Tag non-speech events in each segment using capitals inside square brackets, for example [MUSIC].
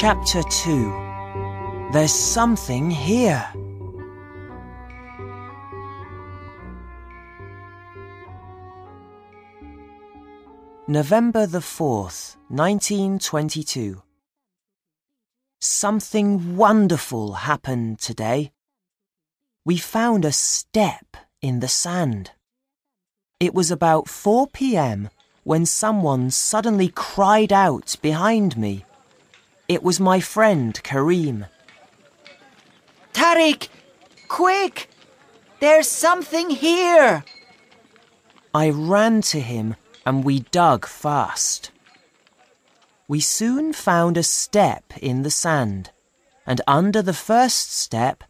Chapter 2 There's something here. November the 4th, 1922. Something wonderful happened today. We found a step in the sand. It was about 4 p.m. when someone suddenly cried out behind me. It was my friend Karim. Tariq, quick! There's something here! I ran to him and we dug fast. We soon found a step in the sand, and under the first step,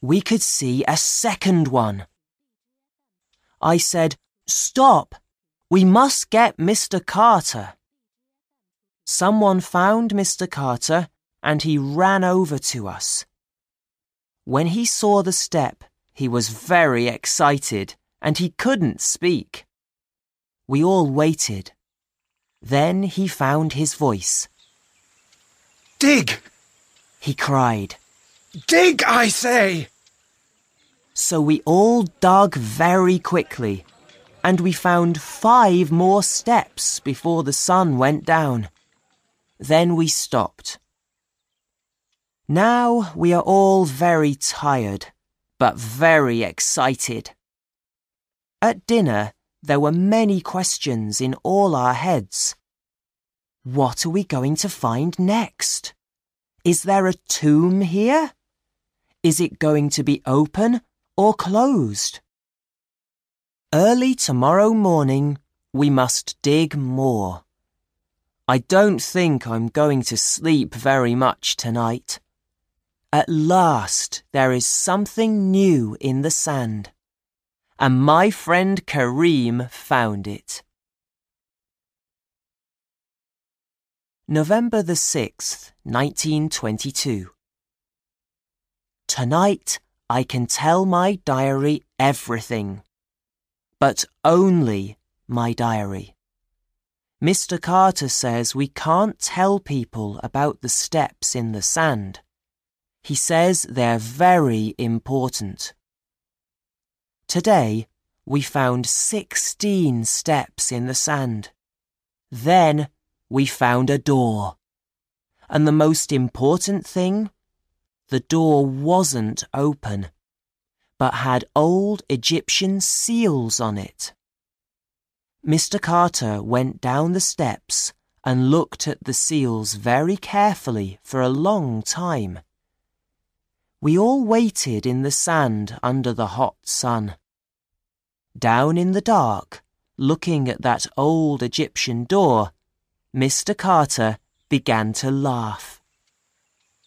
we could see a second one. I said, Stop! We must get Mr. Carter. Someone found Mr. Carter and he ran over to us. When he saw the step, he was very excited and he couldn't speak. We all waited. Then he found his voice. Dig! He cried. Dig, I say! So we all dug very quickly, and we found five more steps before the sun went down. Then we stopped. Now we are all very tired, but very excited. At dinner, there were many questions in all our heads. What are we going to find next? Is there a tomb here? Is it going to be open or closed? Early tomorrow morning, we must dig more. I don't think I'm going to sleep very much tonight. At last, there is something new in the sand and my friend Kareem found it. November the 6th, 1922. Tonight I can tell my diary everything, but only my diary. Mr. Carter says we can't tell people about the steps in the sand. He says they're very important. Today, we found 16 steps in the sand. Then, we found a door. And the most important thing? The door wasn't open, but had old Egyptian seals on it. Mr. Carter went down the steps and looked at the seals very carefully for a long time. We all waited in the sand under the hot sun. Down in the dark, looking at that old Egyptian door, Mr. Carter began to laugh.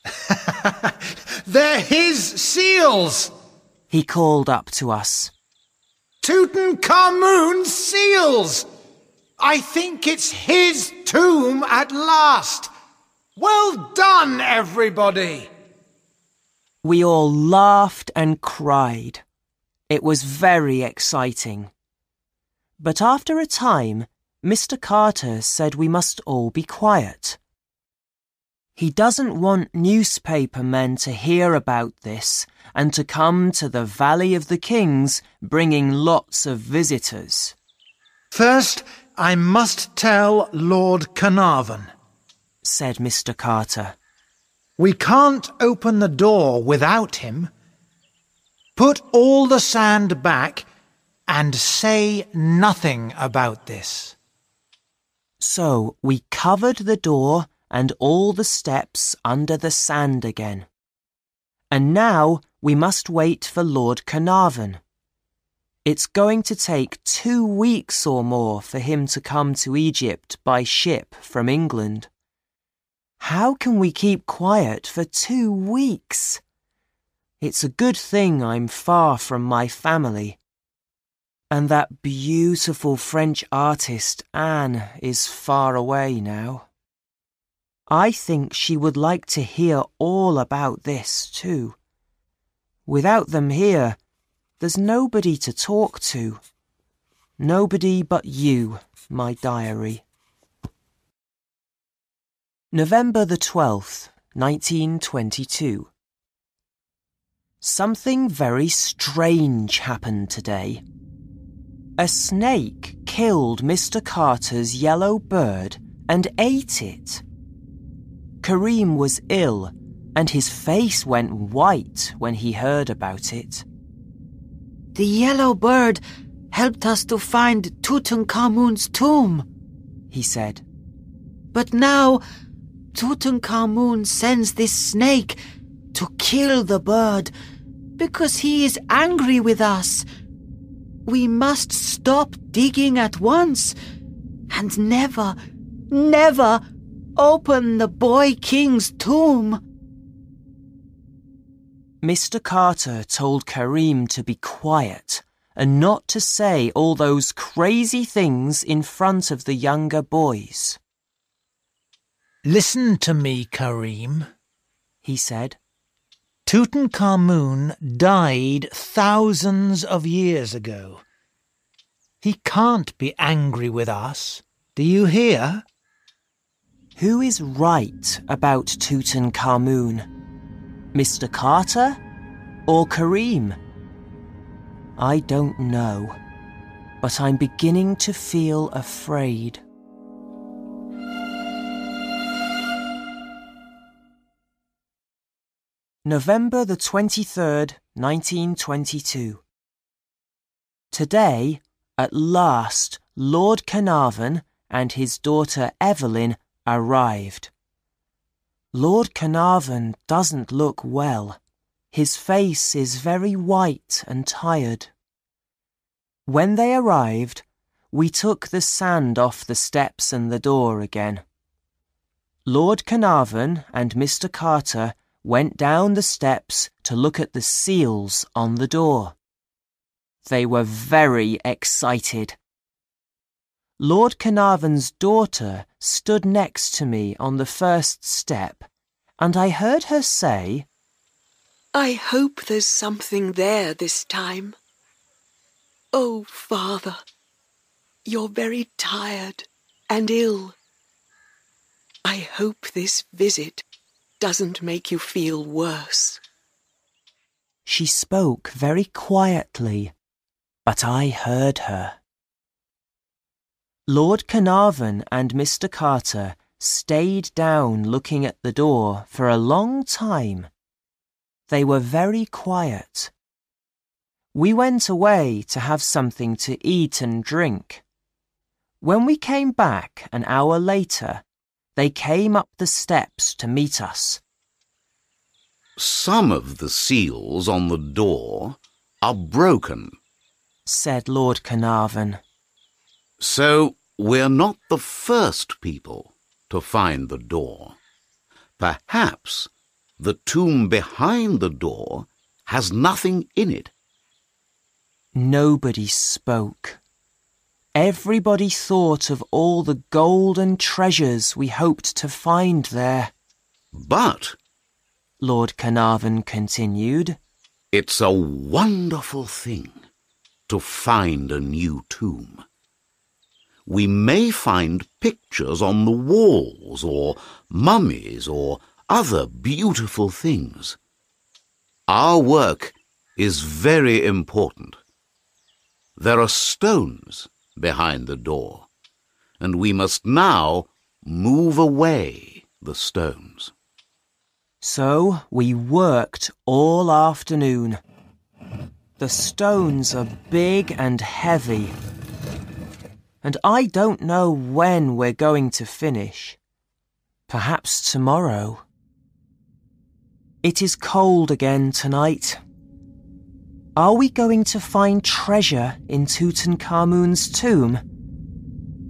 [LAUGHS] They're his seals! He called up to us. Tutankhamun's seals! I think it's his tomb at last! Well done, everybody! We all laughed and cried. It was very exciting. But after a time, Mr. Carter said we must all be quiet. He doesn't want newspaper men to hear about this and to come to the Valley of the Kings bringing lots of visitors. First, I must tell Lord Carnarvon, said Mr. Carter. We can't open the door without him. Put all the sand back and say nothing about this. So we covered the door and all the steps under the sand again. And now we must wait for Lord Carnarvon. It's going to take two weeks or more for him to come to Egypt by ship from England. How can we keep quiet for two weeks? It's a good thing I'm far from my family. And that beautiful French artist, Anne, is far away now. I think she would like to hear all about this, too. Without them here, there's nobody to talk to. Nobody but you, my diary. November the 12th, 1922. Something very strange happened today. A snake killed Mr. Carter's yellow bird and ate it. Kareem was ill and his face went white when he heard about it. The yellow bird helped us to find Tutankhamun's tomb, he said. But now Tutankhamun sends this snake to kill the bird because he is angry with us. We must stop digging at once and never, never open the boy king's tomb. Mr. Carter told Kareem to be quiet and not to say all those crazy things in front of the younger boys. Listen to me, Kareem, he said. Tutankhamun died thousands of years ago. He can't be angry with us. Do you hear? Who is right about Tutankhamun? Mr. Carter or Kareem? I don't know, but I'm beginning to feel afraid. November the 23rd, 1922. Today, at last, Lord Carnarvon and his daughter Evelyn arrived. Lord Carnarvon doesn't look well. His face is very white and tired. When they arrived, we took the sand off the steps and the door again. Lord Carnarvon and Mr. Carter went down the steps to look at the seals on the door. They were very excited. Lord Carnarvon's daughter stood next to me on the first step, and I heard her say, I hope there's something there this time. Oh, Father, you're very tired and ill. I hope this visit doesn't make you feel worse. She spoke very quietly, but I heard her. Lord Carnarvon and Mr. Carter stayed down looking at the door for a long time. They were very quiet. We went away to have something to eat and drink. When we came back an hour later, they came up the steps to meet us. Some of the seals on the door are broken, said Lord Carnarvon. So we're not the first people to find the door. Perhaps the tomb behind the door has nothing in it. Nobody spoke. Everybody thought of all the golden treasures we hoped to find there. But, Lord Carnarvon continued, it's a wonderful thing to find a new tomb. We may find pictures on the walls, or mummies, or other beautiful things. Our work is very important. There are stones behind the door, and we must now move away the stones. So we worked all afternoon. The stones are big and heavy, and I don't know when we're going to finish. Perhaps tomorrow. It is cold again tonight. Are we going to find treasure in Tutankhamun's tomb?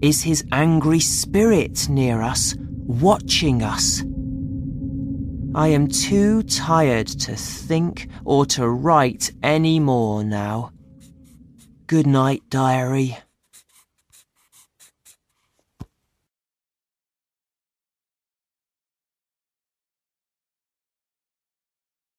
Is his angry spirit near us, watching us? I am too tired to think or to write any more now. Good night, diary.